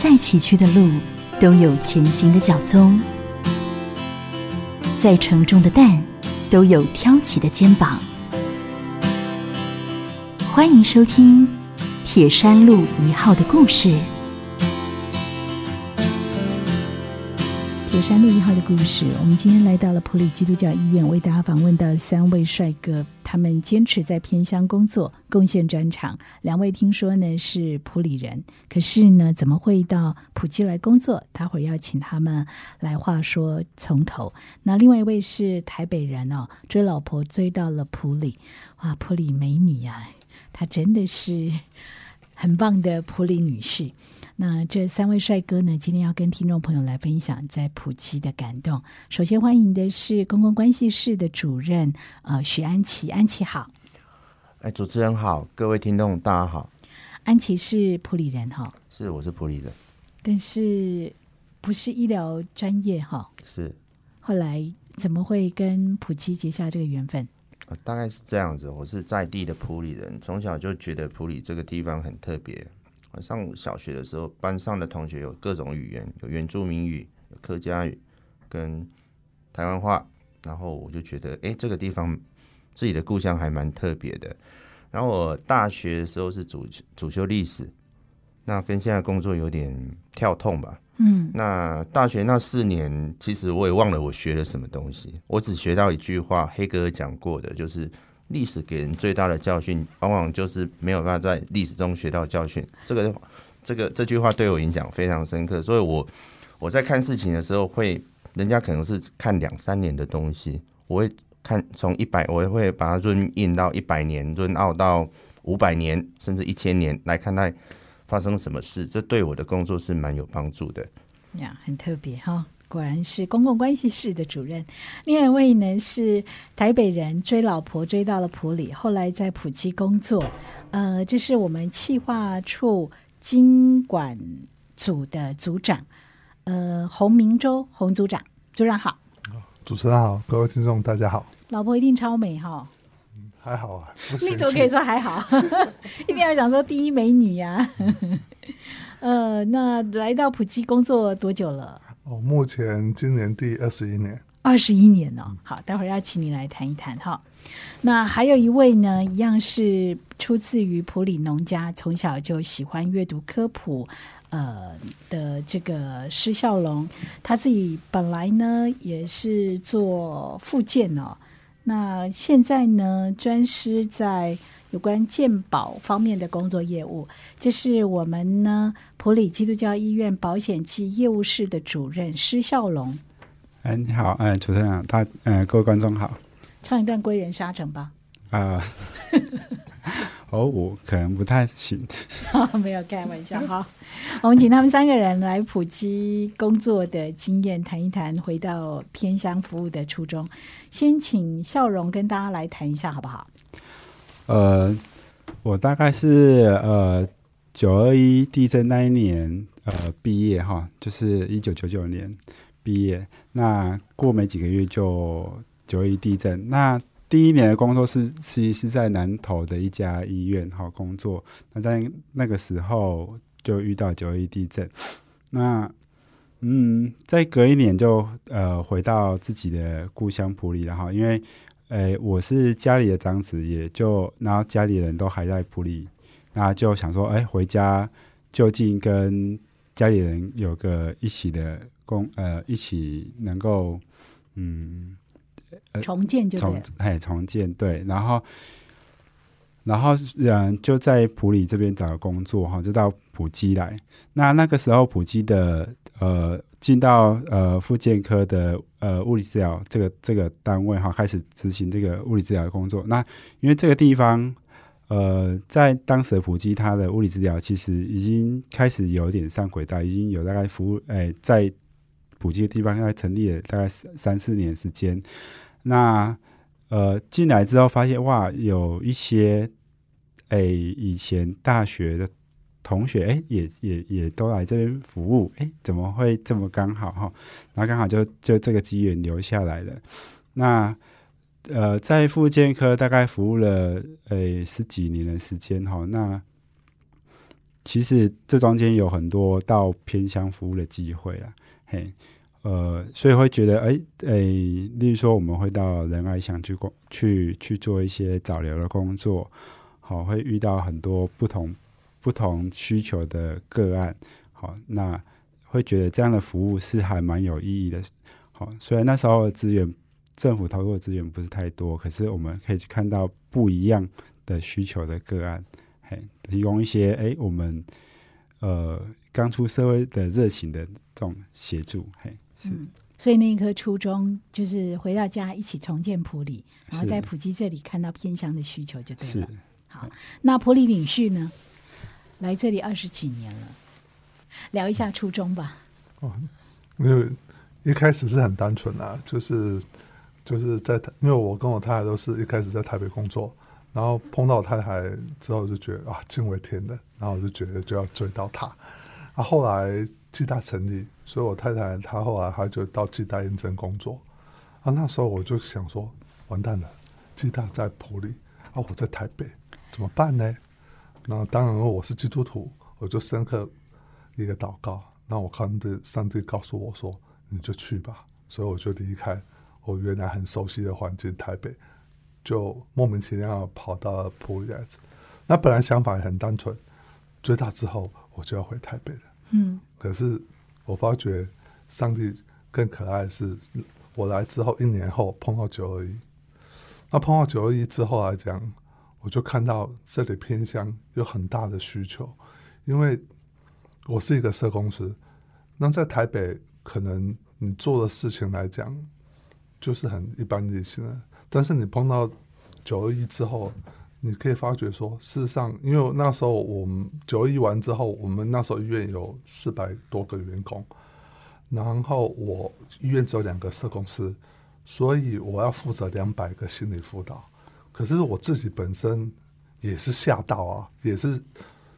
再崎岖的路，都有前行的脚踪；再沉重的担，都有挑起的肩膀。欢迎收听《铁山路一号》的故事。铁山路一号的故事，我们今天来到了普里基督教医院，为大家访问到三位帅哥。他们坚持在偏乡工作，贡献专长。两位听说呢是普里人，可是呢怎么会到普吉来工作？待会儿要请他们来话说从头。那另外一位是台北人哦，追老婆追到了普里，哇，普里美女呀！她真的是很棒的普里女婿。那这三位帅哥呢？今天要跟听众朋友来分享在普吉的感动。首先欢迎的是公共关系室的主任，呃，许安琪，安琪好。哎，主持人好，各位听众大家好。安琪是普里人哈？是，我是普里人，但是不是医疗专业哈？是。后来怎么会跟普吉结下这个缘分？啊，大概是这样子。我是在地的普里人，从小就觉得普里这个地方很特别。上小学的时候，班上的同学有各种语言，有原住民语、有客家语跟台湾话，然后我就觉得，哎，这个地方自己的故乡还蛮特别的。然后我大学的时候是主主修历史，那跟现在工作有点跳痛吧。嗯，那大学那四年，其实我也忘了我学了什么东西，我只学到一句话，黑格尔讲过的，就是。历史给人最大的教训，往往就是没有办法在历史中学到教训。这个、这个这句话对我影响非常深刻，所以我我在看事情的时候，会人家可能是看两三年的东西，我会看从一百，我会把它润印到一百年，润奥到五百年，甚至一千年来看待发生什么事。这对我的工作是蛮有帮助的。呀，很特别哈。果然是公共关系室的主任。另外一位呢是台北人，追老婆追到了普里，后来在普吉工作。呃，这是我们企划处经管组的组长，呃，洪明洲洪组长，组长好。主持人好，各位听众大家好。老婆一定超美哈。还好啊。你怎么可以说还好？一定要讲说第一美女呀。呃，那来到普吉工作多久了？哦，目前今年第二十一年，二十一年哦。好，待会儿要请你来谈一谈哈。那还有一位呢，一样是出自于普里农家，从小就喜欢阅读科普，呃的这个施孝龙，他自己本来呢也是做复健哦，那现在呢专师在。有关健保方面的工作业务，这是我们呢普里基督教医院保险暨业务室的主任施孝龙。哎，你好，哎，主持人，大，呃，各位观众好。唱一段《归人沙城》吧。啊，哦，我可能不太行。没有开玩笑哈。我们请他们三个人来普及工作的经验，谈一谈回到偏乡服务的初衷。先请笑容跟大家来谈一下，好不好？呃，我大概是呃九二一地震那一年呃毕业哈，就是一九九九年毕业。那过没几个月就九二一地震。那第一年的工作是其实是在南投的一家医院哈工作。那在那个时候就遇到九二一地震。那嗯，再隔一年就呃回到自己的故乡普里了哈，因为。诶，我是家里的长子，也就然后家里人都还在普里，那就想说，哎，回家就近跟家里人有个一起的工，呃，一起能够，嗯，重建就重，哎，重建对，然后，然后嗯，就在普里这边找个工作哈，就到普基来。那那个时候普基的呃。进到呃，复健科的呃物理治疗这个这个单位哈，开始执行这个物理治疗的工作。那因为这个地方呃，在当时的普及，它的物理治疗其实已经开始有点上轨道，已经有大概服务诶，在普及的地方大概成立了大概三三四年时间。那呃进来之后发现哇，有一些诶以前大学的。同学，哎，也也也都来这边服务，哎，怎么会这么刚好哈？然后刚好就就这个机缘留下来了。那呃，在复健科大概服务了诶十几年的时间哈。那其实这中间有很多到偏乡服务的机会啊，嘿，呃，所以会觉得，哎，哎，例如说我们会到仁爱乡去工，去去做一些早疗的工作，好，会遇到很多不同不同需求的个案，好，那会觉得这样的服务是还蛮有意义的，好，虽然那时候资源政府投入的资源不是太多，可是我们可以去看到不一样的需求的个案。嘿，提供一些哎，我们呃刚出社会的热情的这种协助，嘿，是。所以那一颗初衷就是回到家一起重建普里，然后在普吉这里看到偏乡的需求就对了。好，那普里领序呢？来这里二十几年了，聊一下初衷吧。哦，因为一开始是很单纯啊，就是就是在因为我跟我太太都是一开始在台北工作。然后碰到我太太之后，就觉得啊，惊为天人。然后我就觉得就要追到她。啊，后来暨大成立，所以我太太她后来她就到暨大认真工作。啊，那时候我就想说，完蛋了，暨大在普里，啊，我在台北，怎么办呢？那当然我是基督徒，我就深刻一个祷告。那我看的上帝告诉我说，你就去吧。所以我就离开我原来很熟悉的环境台北。就莫名其妙跑到了普里来子，那本来想法也很单纯，追大之后我就要回台北了。嗯，可是我发觉上帝更可爱的是，我来之后一年后碰到九二一，那碰到九二一之后来讲，我就看到这里偏乡有很大的需求，因为我是一个社公司，那在台北可能你做的事情来讲，就是很一般类型的。但是你碰到九二一之后，你可以发觉说，事实上，因为那时候我们九二一完之后，我们那时候医院有四百多个员工，然后我医院只有两个社工师，所以我要负责两百个心理辅导。可是我自己本身也是吓到啊，也是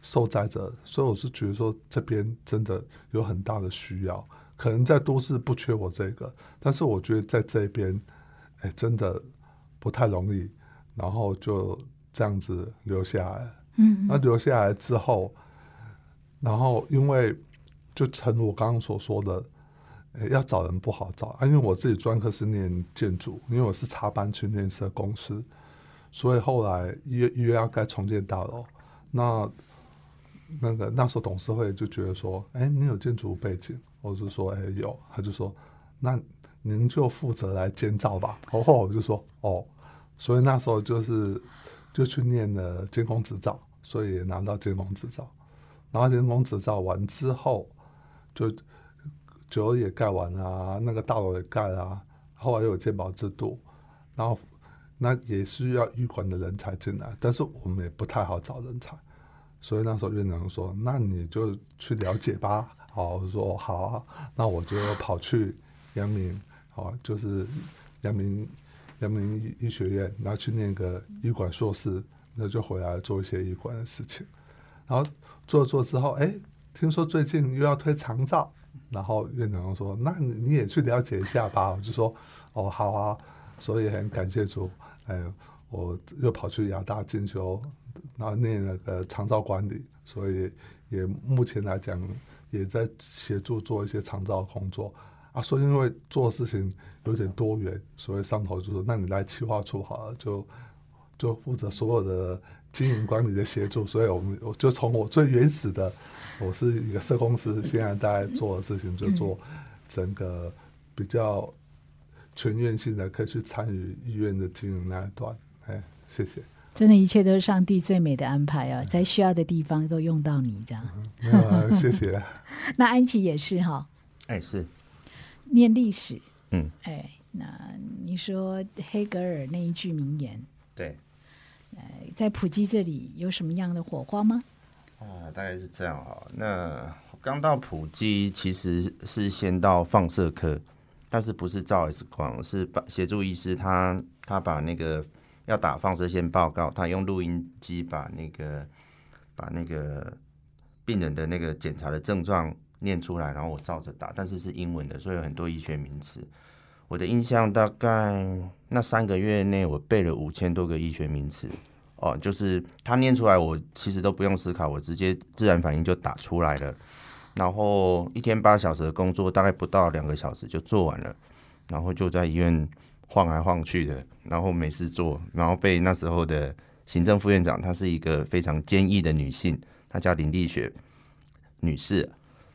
受灾者，所以我是觉得说这边真的有很大的需要。可能在都市不缺我这个，但是我觉得在这边，哎，真的。不太容易，然后就这样子留下来。嗯，那留下来之后，然后因为就成我刚刚所说的，要找人不好找啊。因为我自己专科是念建筑，因为我是插班去念社公司，所以后来约约要盖重建大楼，那那个那时候董事会就觉得说，哎，你有建筑背景，我就说，哎，有，他就说，那。您就负责来监造吧。然后我就说哦，所以那时候就是就去念了监工执照，所以也拿到监工执照。拿到监工执照完之后，就酒也盖完了，那个大楼也盖了，后来又有鉴保制度，然后那也需要预管的人才进来，但是我们也不太好找人才，所以那时候院长说：“那你就去了解吧。”好，我说好啊，那我就跑去阳明。好，就是阳明阳明医学院，然后去念个医管硕士，那就回来做一些医管的事情。然后做做之后，哎，听说最近又要推长照，然后院长说：“那你你也去了解一下吧。”我就说：“哦，好啊。”所以很感谢主，哎，我又跑去亚大进修，然后念那个长照管理，所以也目前来讲也在协助做一些长照工作。啊，说因为做事情有点多元，所以上头就说：“那你来企划处好了，就就负责所有的经营管理的协助。”所以，我们我就从我最原始的，我是一个社公司，现在大概做的事情就做整个比较全院性的，可以去参与医院的经营那一段。哎，谢谢。真的，一切都是上帝最美的安排啊！在需要的地方都用到你，这样。谢谢。那安琪也是哈。哎，是。念历史，嗯，哎，那你说黑格尔那一句名言，对，哎，在普基这里有什么样的火花吗？啊，大概是这样哈。那刚到普基，其实是先到放射科，但是不是照 X 光，是把协助医师他他把那个要打放射线报告，他用录音机把那个把那个病人的那个检查的症状。念出来，然后我照着打，但是是英文的，所以有很多医学名词。我的印象大概那三个月内，我背了五千多个医学名词。哦，就是他念出来，我其实都不用思考，我直接自然反应就打出来了。然后一天八小时的工作，大概不到两个小时就做完了，然后就在医院晃来晃去的，然后没事做，然后被那时候的行政副院长，她是一个非常坚毅的女性，她叫林丽雪女士。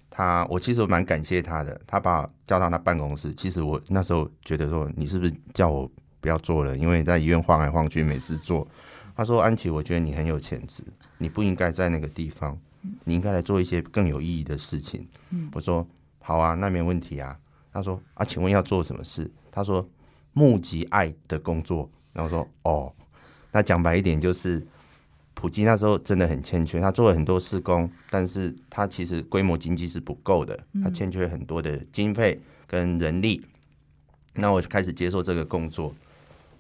她我其实蛮感谢她的，她把我叫到她办公室。其实我那时候觉得说，你是不是叫我不要做了？因为在医院晃来晃去没事做。她说：“安琪，我觉得你很有潜质，你不应该在那个地方，你应该来做一些更有意义的事情。”我说：“好啊，那没问题啊。”他说：“啊，请问要做什么事？”他说：“募集爱的工作。”然后说：“哦，那讲白一点就是，普吉那时候真的很欠缺，他做了很多施工，但是他其实规模经济是不够的，他欠缺很多的经费跟人力。那我就开始接受这个工作。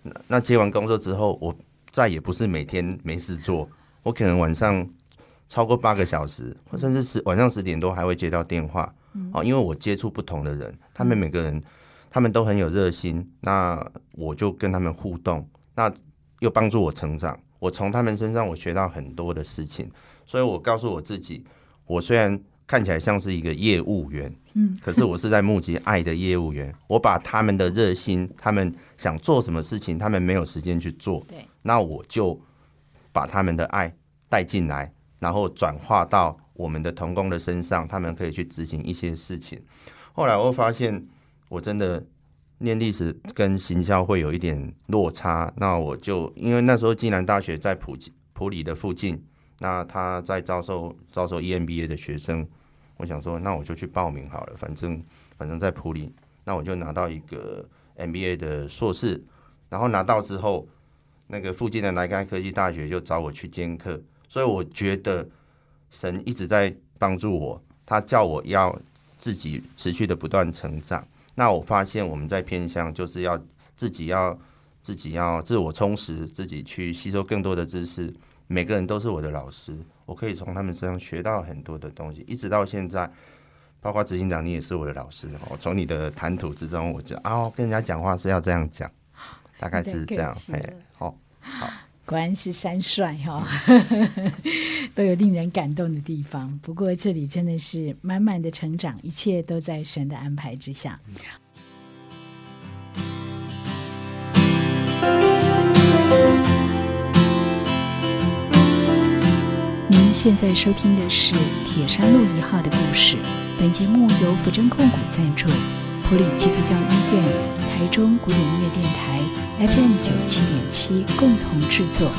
那那接完工作之后，我。再也不是每天没事做，我可能晚上超过八个小时，甚至是晚上十点多还会接到电话。哦，因为我接触不同的人，他们每个人他们都很有热心，那我就跟他们互动，那又帮助我成长。我从他们身上我学到很多的事情，所以我告诉我自己，我虽然看起来像是一个业务员。嗯，可是我是在募集爱的业务员，我把他们的热心，他们想做什么事情，他们没有时间去做，对，那我就把他们的爱带进来，然后转化到我们的童工的身上，他们可以去执行一些事情。后来我发现，我真的念历史跟行销会有一点落差，那我就因为那时候暨南大学在普普里的附近，那他在招收招收 EMBA 的学生。我想说，那我就去报名好了，反正反正在普里，那我就拿到一个 MBA 的硕士，然后拿到之后，那个附近的南开科技大学就找我去兼课，所以我觉得神一直在帮助我，他叫我要自己持续的不断成长。那我发现我们在偏向就是要自己要自己要自我充实，自己去吸收更多的知识，每个人都是我的老师。我可以从他们身上学到很多的东西，一直到现在，包括执行长，你也是我的老师哦。从你的谈吐之中，我就啊，跟人家讲话是要这样讲，大概是这样。哎，好，好，果然是山帅哈，都有令人感动的地方。不过这里真的是满满的成长，一切都在神的安排之下。您现在收听的是《铁山路一号》的故事。本节目由福珍控股赞助，普里基督教医院、台中古典音乐电台 FM 九七点七共同制作。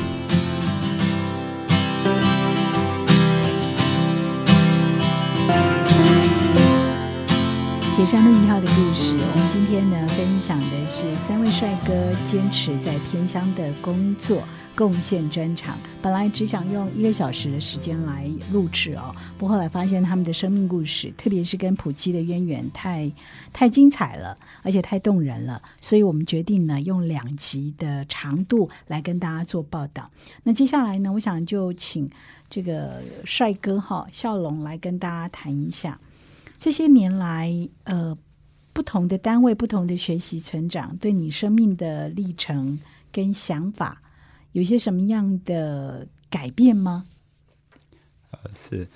铁山路一号的故事，我们今天呢分享的是三位帅哥坚持在偏乡的工作。贡献专场，本来只想用一个小时的时间来录制哦，不后来发现他们的生命故事，特别是跟普基的渊源，太太精彩了，而且太动人了，所以我们决定呢用两集的长度来跟大家做报道。那接下来呢，我想就请这个帅哥哈笑容来跟大家谈一下这些年来呃不同的单位、不同的学习成长，对你生命的历程跟想法。有些什么样的改变吗？呃，是，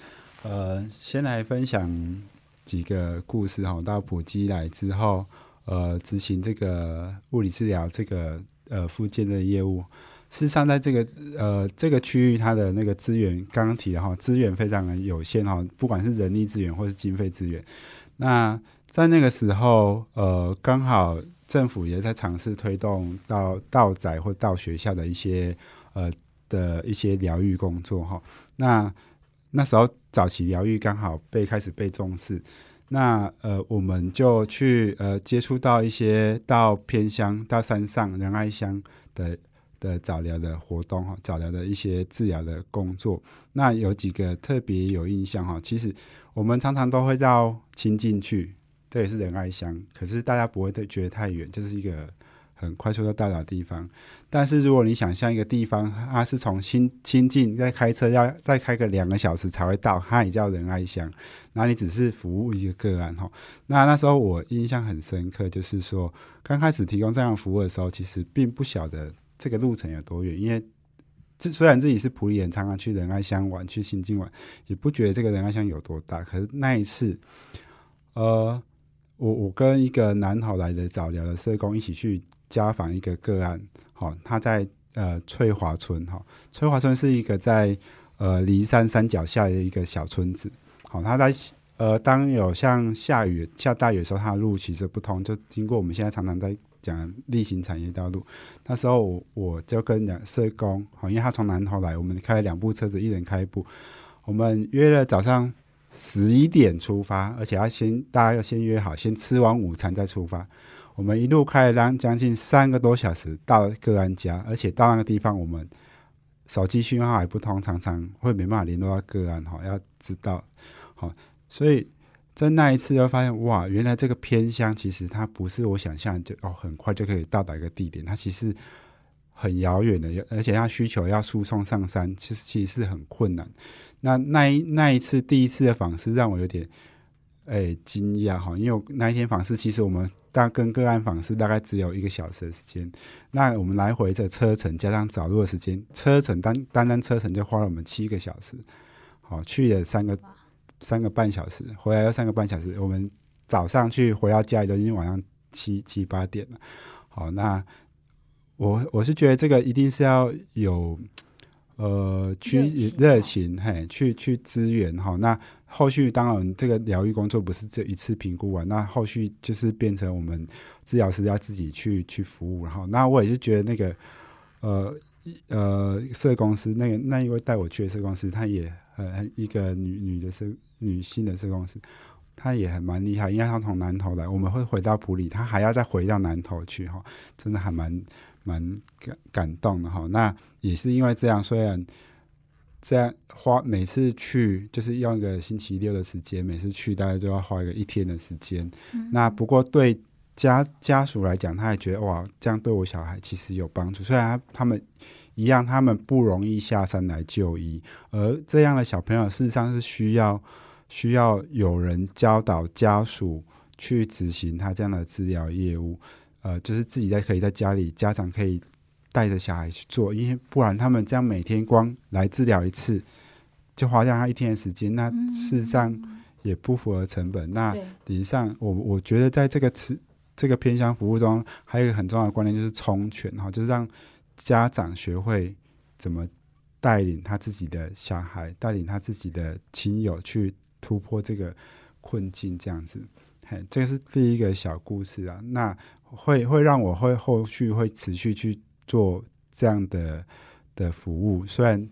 呃，先来分享几个故事哈。到普吉来之后，呃，执行这个物理治疗这个呃附件的业务。事实上，在这个呃这个区域，它的那个资源刚刚提的哈，资源非常的有限哈，不管是人力资源或是经费资源。那在那个时候，呃，刚好。政府也在尝试推动到到宅或到学校的一些呃的一些疗愈工作哈。那那时候早期疗愈刚好被开始被重视，那呃我们就去呃接触到一些到偏乡到山上仁爱乡的的早疗的活动哈，早疗的一些治疗的工作。那有几个特别有印象哈，其实我们常常都会到亲近去。这也是仁爱乡，可是大家不会觉得太远，就是一个很快速的到达地方。但是如果你想象一个地方，它是从新新进再开车要再开个两个小时才会到，它也叫仁爱乡。那你只是服务一个个案哈。那那时候我印象很深刻，就是说刚开始提供这样服务的时候，其实并不晓得这个路程有多远，因为自虽然自己是普里人，常常去仁爱乡玩，去新津玩，也不觉得这个仁爱乡有多大。可是那一次，呃，我我跟一个南投来的早疗的社工一起去家访一个个案，好，他在呃翠华村，哈，翠华村是一个在呃离山山脚下的一个小村子，好，他在呃当有像下雨下大雨的时候，他的路其实不通，就经过我们现在常常在。讲例行产业道路，那时候我就跟两社工，好，因为他从南头来，我们开了两部车子，一人开一部。我们约了早上十一点出发，而且要先大家要先约好，先吃完午餐再出发。我们一路开了将近三个多小时到个安家，而且到那个地方，我们手机讯号还不通，常常会没办法联络到个案，哈，要知道，好，所以。在那一次，又发现哇，原来这个偏乡其实它不是我想象就哦很快就可以到达一个地点，它其实很遥远的，而且它需求要输送上山，其实其实是很困难。那那一那一次第一次的访视让我有点哎惊讶哈，因为那一天访视其实我们大跟个案访视大概只有一个小时的时间，那我们来回的车程加上找路的时间，车程单单单车程就花了我们七个小时，好去了三个。三个半小时回来要三个半小时，我们早上去回到家里都已经晚上七七八点了。好，那我我是觉得这个一定是要有呃去热情嘿，去去支援哈。那后续当然这个疗愈工作不是这一次评估完，那后续就是变成我们治疗师要自己去去服务。然后那我也是觉得那个呃呃社公司那个那一位带我去的社公司，他也呃一个女女的社。女性的社公司，她也很蛮厉害，因为她从南头来，我们会回到普里，她还要再回到南头去哈，真的还蛮蛮感感动的哈。那也是因为这样，虽然这样花每次去就是用一个星期六的时间，每次去大概就要花一个一天的时间。那不过对家家属来讲，他也觉得哇，这样对我小孩其实有帮助。虽然他们。一样，他们不容易下山来就医，而这样的小朋友事实上是需要需要有人教导家属去执行他这样的治疗业务，呃，就是自己在可以在家里，家长可以带着小孩去做，因为不然他们这样每天光来治疗一次，就花掉他一天的时间，那事实上也不符合成本。那理论上，我我觉得在这个词这个偏向服务中，还有一个很重要的观念就是充权哈，就是让。家长学会怎么带领他自己的小孩，带领他自己的亲友去突破这个困境，这样子，这个是第一个小故事啊。那会会让我会后续会持续去做这样的的服务。虽然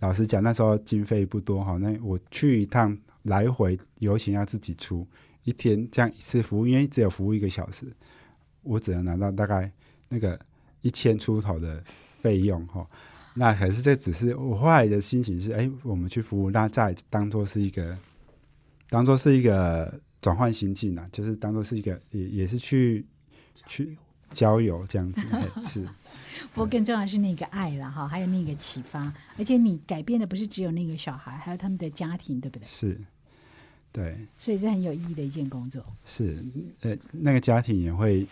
老实讲，那时候经费不多哈，那我去一趟来回油钱要自己出，一天这样一次服务，因为只有服务一个小时，我只能拿到大概那个。一千出头的费用哈，那可是这只是我后来的心情是，哎，我们去服务，那再当做是一个，当做是一个转换心境啊，就是当做是一个，也也是去去郊游这样子，是。不过更重要的是那个爱了哈，还有那个启发，而且你改变的不是只有那个小孩，还有他们的家庭，对不对？是，对。所以是很有意义的一件工作。是，呃，那个家庭也会。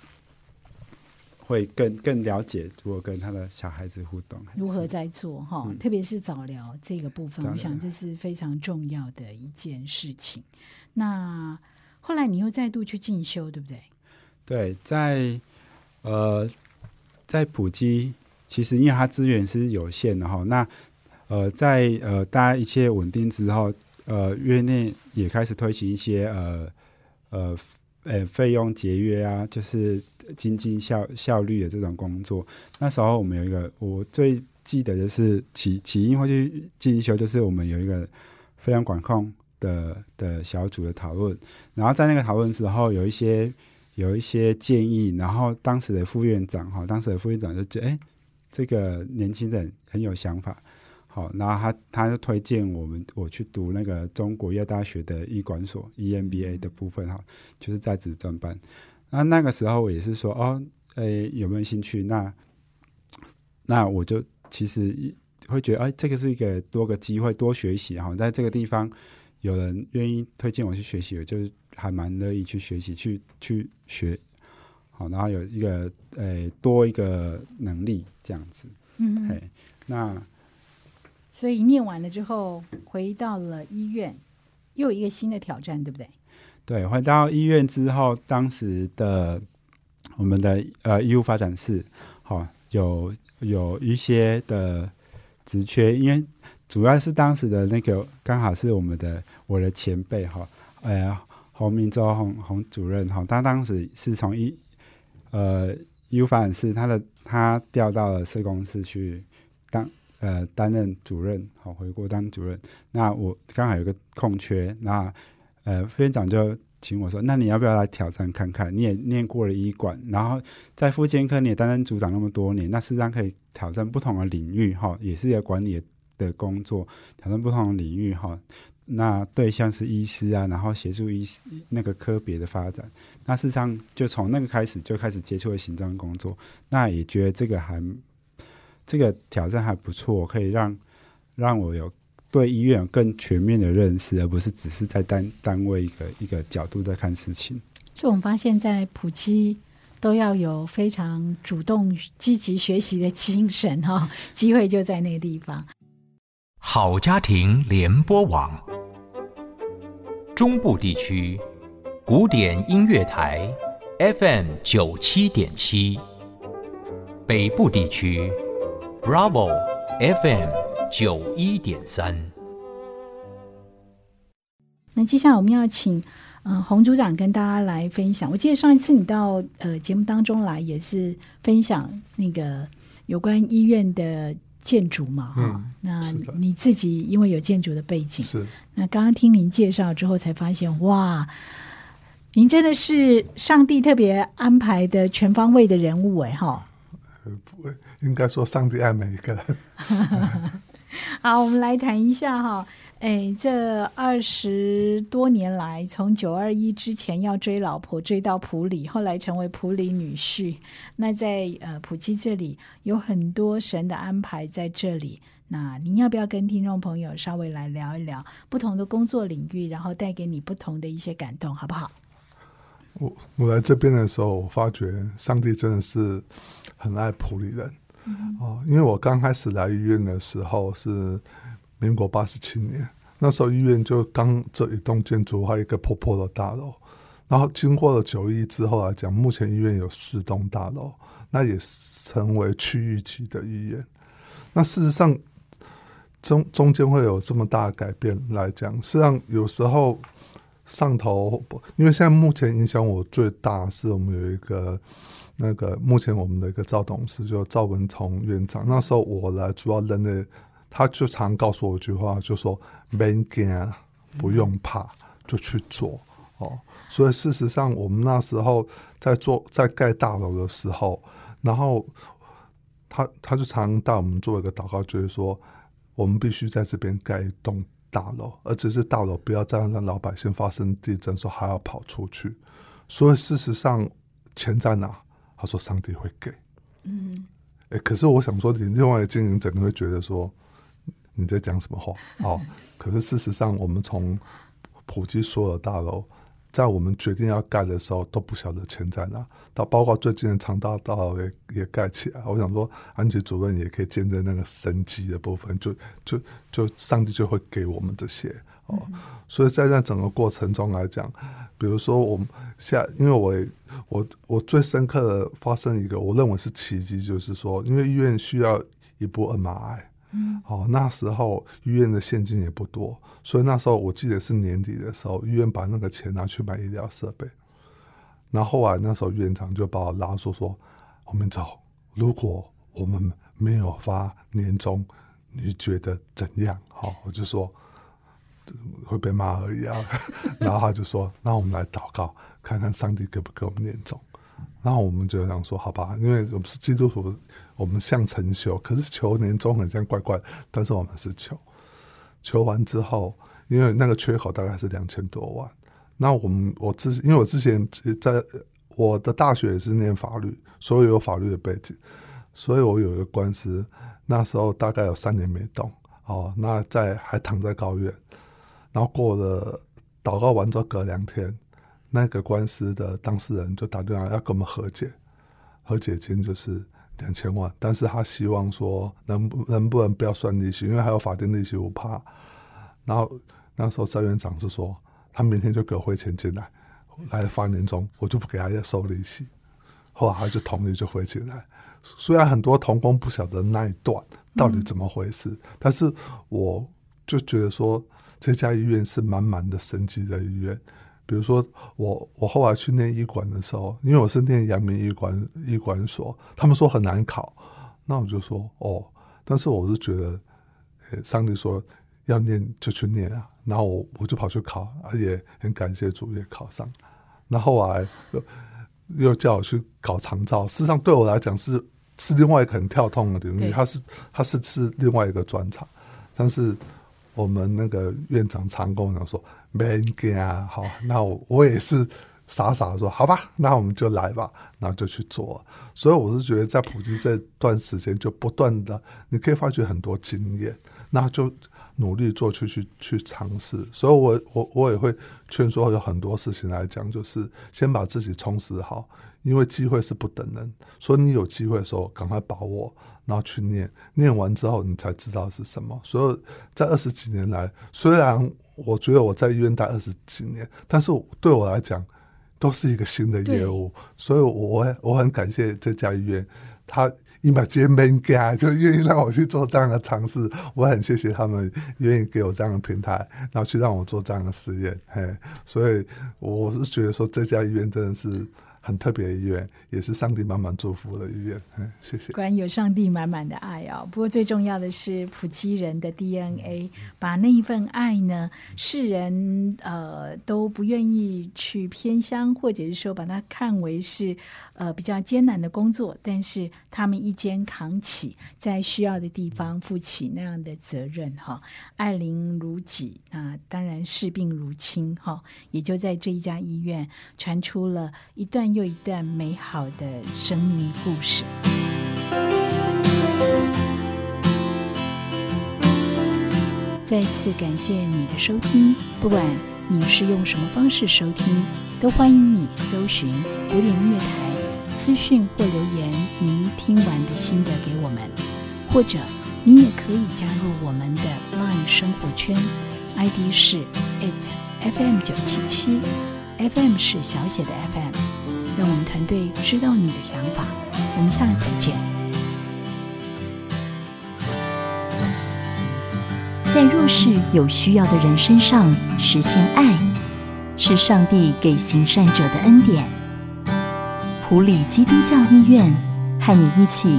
会更更了解如何跟他的小孩子互动，如何在做哈，特别是早疗这个部分，我想这是非常重要的一件事情。那后来你又再度去进修，对不对？对，在呃，在普及，其实因为它资源是有限的哈。那呃，在呃大家一切稳定之后，呃，院内也开始推行一些呃呃呃费用节约啊，就是。经济效效率的这种工作，那时候我们有一个，我最记得就是起起因会去进修，就是我们有一个非常管控的的小组的讨论，然后在那个讨论之后，有一些有一些建议，然后当时的副院长哈，当时的副院长就觉得，哎，这个年轻人很有想法，好，然后他他就推荐我们我去读那个中国药大学的医管所 EMBA 的部分哈，就是在职专班。那那个时候我也是说哦，诶，有没有兴趣？那那我就其实会觉得，哎，这个是一个多个机会，多学习哈。在这个地方有人愿意推荐我去学习，我就是还蛮乐意去学习，去去学。好，然后有一个诶多一个能力这样子。嗯，嘿，那所以念完了之后，回到了医院，又有一个新的挑战，对不对？对，回到医院之后，当时的我们的呃医务发展室，好、有有一些的职缺，因为主要是当时的那个刚好是我们的我的前辈哈，呃洪明洲洪洪主任哈，他当时是从医呃医务发展室，他的他调到了社工室去当呃担任主任，好回国当主任。那我刚好有个空缺，那呃副院长就请我说，那你要不要来挑战看看？你也念过了医管，然后在妇健科你也担任组长那么多年，那事实上可以挑战不同的领域哈，也是一个管理的的工作，挑战不同的领域哈。那对象是医师啊，然后协助医师那个科别的发展。那事实上就从那个开始就开始接触了行政工作，那也觉得这个还这个挑战还不错，可以让让我有对医院有更全面的认识，而不是只是在单单位一个一个角度在看事情。所以我们发现，在普基都要有非常主动、积极学习的精神哈、机会就在那个地方。好家庭联播网，中部地区古典音乐台 FM 九七点七，北部地区 Bravo FM 九一点三。那接下来我们要请呃洪组长跟大家来分享。我记得上一次你到呃节目当中来，也是分享那个有关医院的建筑嘛，哈、嗯那你自己因为有建筑的背景，是那刚刚听您介绍之后，才发现哇，您真的是上帝特别安排的全方位的人物哎哈。应该说上帝爱每一个人。好，我们来谈一下哈。哎，这二十多年来，从九二一之前要追老婆追到普里，后来成为普里女婿。那在呃普基这里有很多神的安排在这里。那您要不要跟听众朋友稍微来聊一聊不同的工作领域，然后带给你不同的一些感动，好不好？我我来这边的时候，我发觉上帝真的是很爱普里人、哦，因为我刚开始来医院的时候是民国八十七年，那时候医院就刚这一栋建筑，还有一个破破的大楼。然后经过了九一之后来讲，目前医院有四栋大楼，那也成为区域级的医院。那事实上，中中间会有这么大的改变来讲，实际上有时候上头，因为现在目前影响我最大是我们有一个那个目前我们的一个赵董事，就赵文崇院长。那时候我来主要任的，他就常告诉我一句话，就说“没惊，不用怕，就去做”。哦，所以事实上，我们那时候在做在盖大楼的时候，然后他他就常带我们做一个祷告，就是说，我们必须在这边盖一栋大楼，而且是大楼不要再让老百姓发生地震的时候还要跑出去。所以事实上，钱在哪？他说上帝会给。嗯，哎，可是我想说，你另外的经营者你会觉得说你在讲什么话？哦，可是事实上，我们从普及所有大楼，在我们决定要盖的时候都不晓得钱在哪，到包括最近的长大大楼也也盖起来。我想说，安吉主任也可以见证那个神迹的部分，就就就上帝就会给我们这些哦。所以在那整个过程中来讲，比如说我们下，因为我我我最深刻的发生一个我认为是奇迹，就是说，因为医院需要一部 MRI。嗯，哦，那时候医院的现金也不多，所以那时候我记得是年底的时候，医院把那个钱拿去买医疗设备。然后后来那时候院长就把我拉说说：“我们走，如果我们没有发年终，你觉得怎样？”好、我就说会被骂而已啊。然后他就说：“那我们来祷告，看看上帝给不给我们年终。”然后我们就想说：“好吧，因为我们是基督徒，我们像成修，可是求年终很像怪怪，但是我们是求。求完之后，因为那个缺口大概是两千多万。那我们我之因为我之前在我的大学也是念法律，所以有法律的背景，所以我有一个官司，那时候大概有三年没动。哦，那在还躺在高院，然后过了祷告完之后隔两天，那个官司的当事人就打电话要跟我们和解，和解金就是两千万，但是他希望说能不能不能不要算利息，因为还有法定利息我怕。然后那时候张院长是说，他明天就给我汇钱进来，来发年终，我就不给他收利息。后来他就同意就汇进来。虽然很多童工不晓得那一段到底怎么回事，但是我就觉得说这家医院是满满的生机的医院。比如说我我后来去念医馆的时候，因为我是念阳明医馆医馆所，他们说很难考，那我就说哦，但是我是觉得，上帝说要念就去念啊，然后我我就跑去考，而且很感谢主也考上。那后来又又叫我去搞长照，事实上对我来讲是是另外一个很跳痛的领域，它是它是是另外一个专长，但是我们那个院长常跟我讲说。没给啊，好，那我我也是傻傻的说，好吧，那我们就来吧，然后就去做。所以我是觉得，在普及这段时间，就不断的，你可以发掘很多经验，那就努力做，去去去尝试。所以，我我我也会劝说，有很多事情来讲，就是先把自己充实好，因为机会是不等人，所以你有机会的时候，赶快把握，然后去念，念完之后，你才知道是什么。所以在二十几年来，虽然我觉得我在医院待二十几年，但是对我来讲都是一个新的业务，所以我我很感谢这家医院，他一把接门给，就愿意让我去做这样的尝试。我很谢谢他们愿意给我这样的平台，然后去让我做这样的实验。嘿，所以我是觉得说这家医院真的是。很特别的医院，也是上帝满满祝福的医院。嗯，谢谢。果然有上帝满满的爱哦。不过最重要的是普基人的 DNA，把那一份爱呢，世人呃都不愿意去偏乡，或者是说把它看为是呃比较艰难的工作，但是他们一肩扛起，在需要的地方负起那样的责任哈，爱邻如己，那当然视病如亲哈，也就在这一家医院传出了一段。又一段美好的生命故事。再次感谢你的收听，不管你是用什么方式收听，都欢迎你搜寻古典音乐台私讯或留言您听完的心得给我们，或者你也可以加入我们的 Line 生活圈，ID 是 it fm 九七七，FM 是小写的 FM。让我们团队知道你的想法，我们下次见。在弱势有需要的人身上实现爱，是上帝给行善者的恩典。普里基督教医院和你一起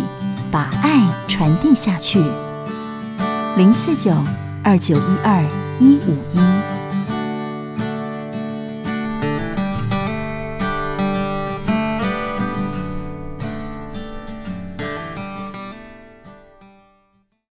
把爱传递下去。零四九二九一二一五一。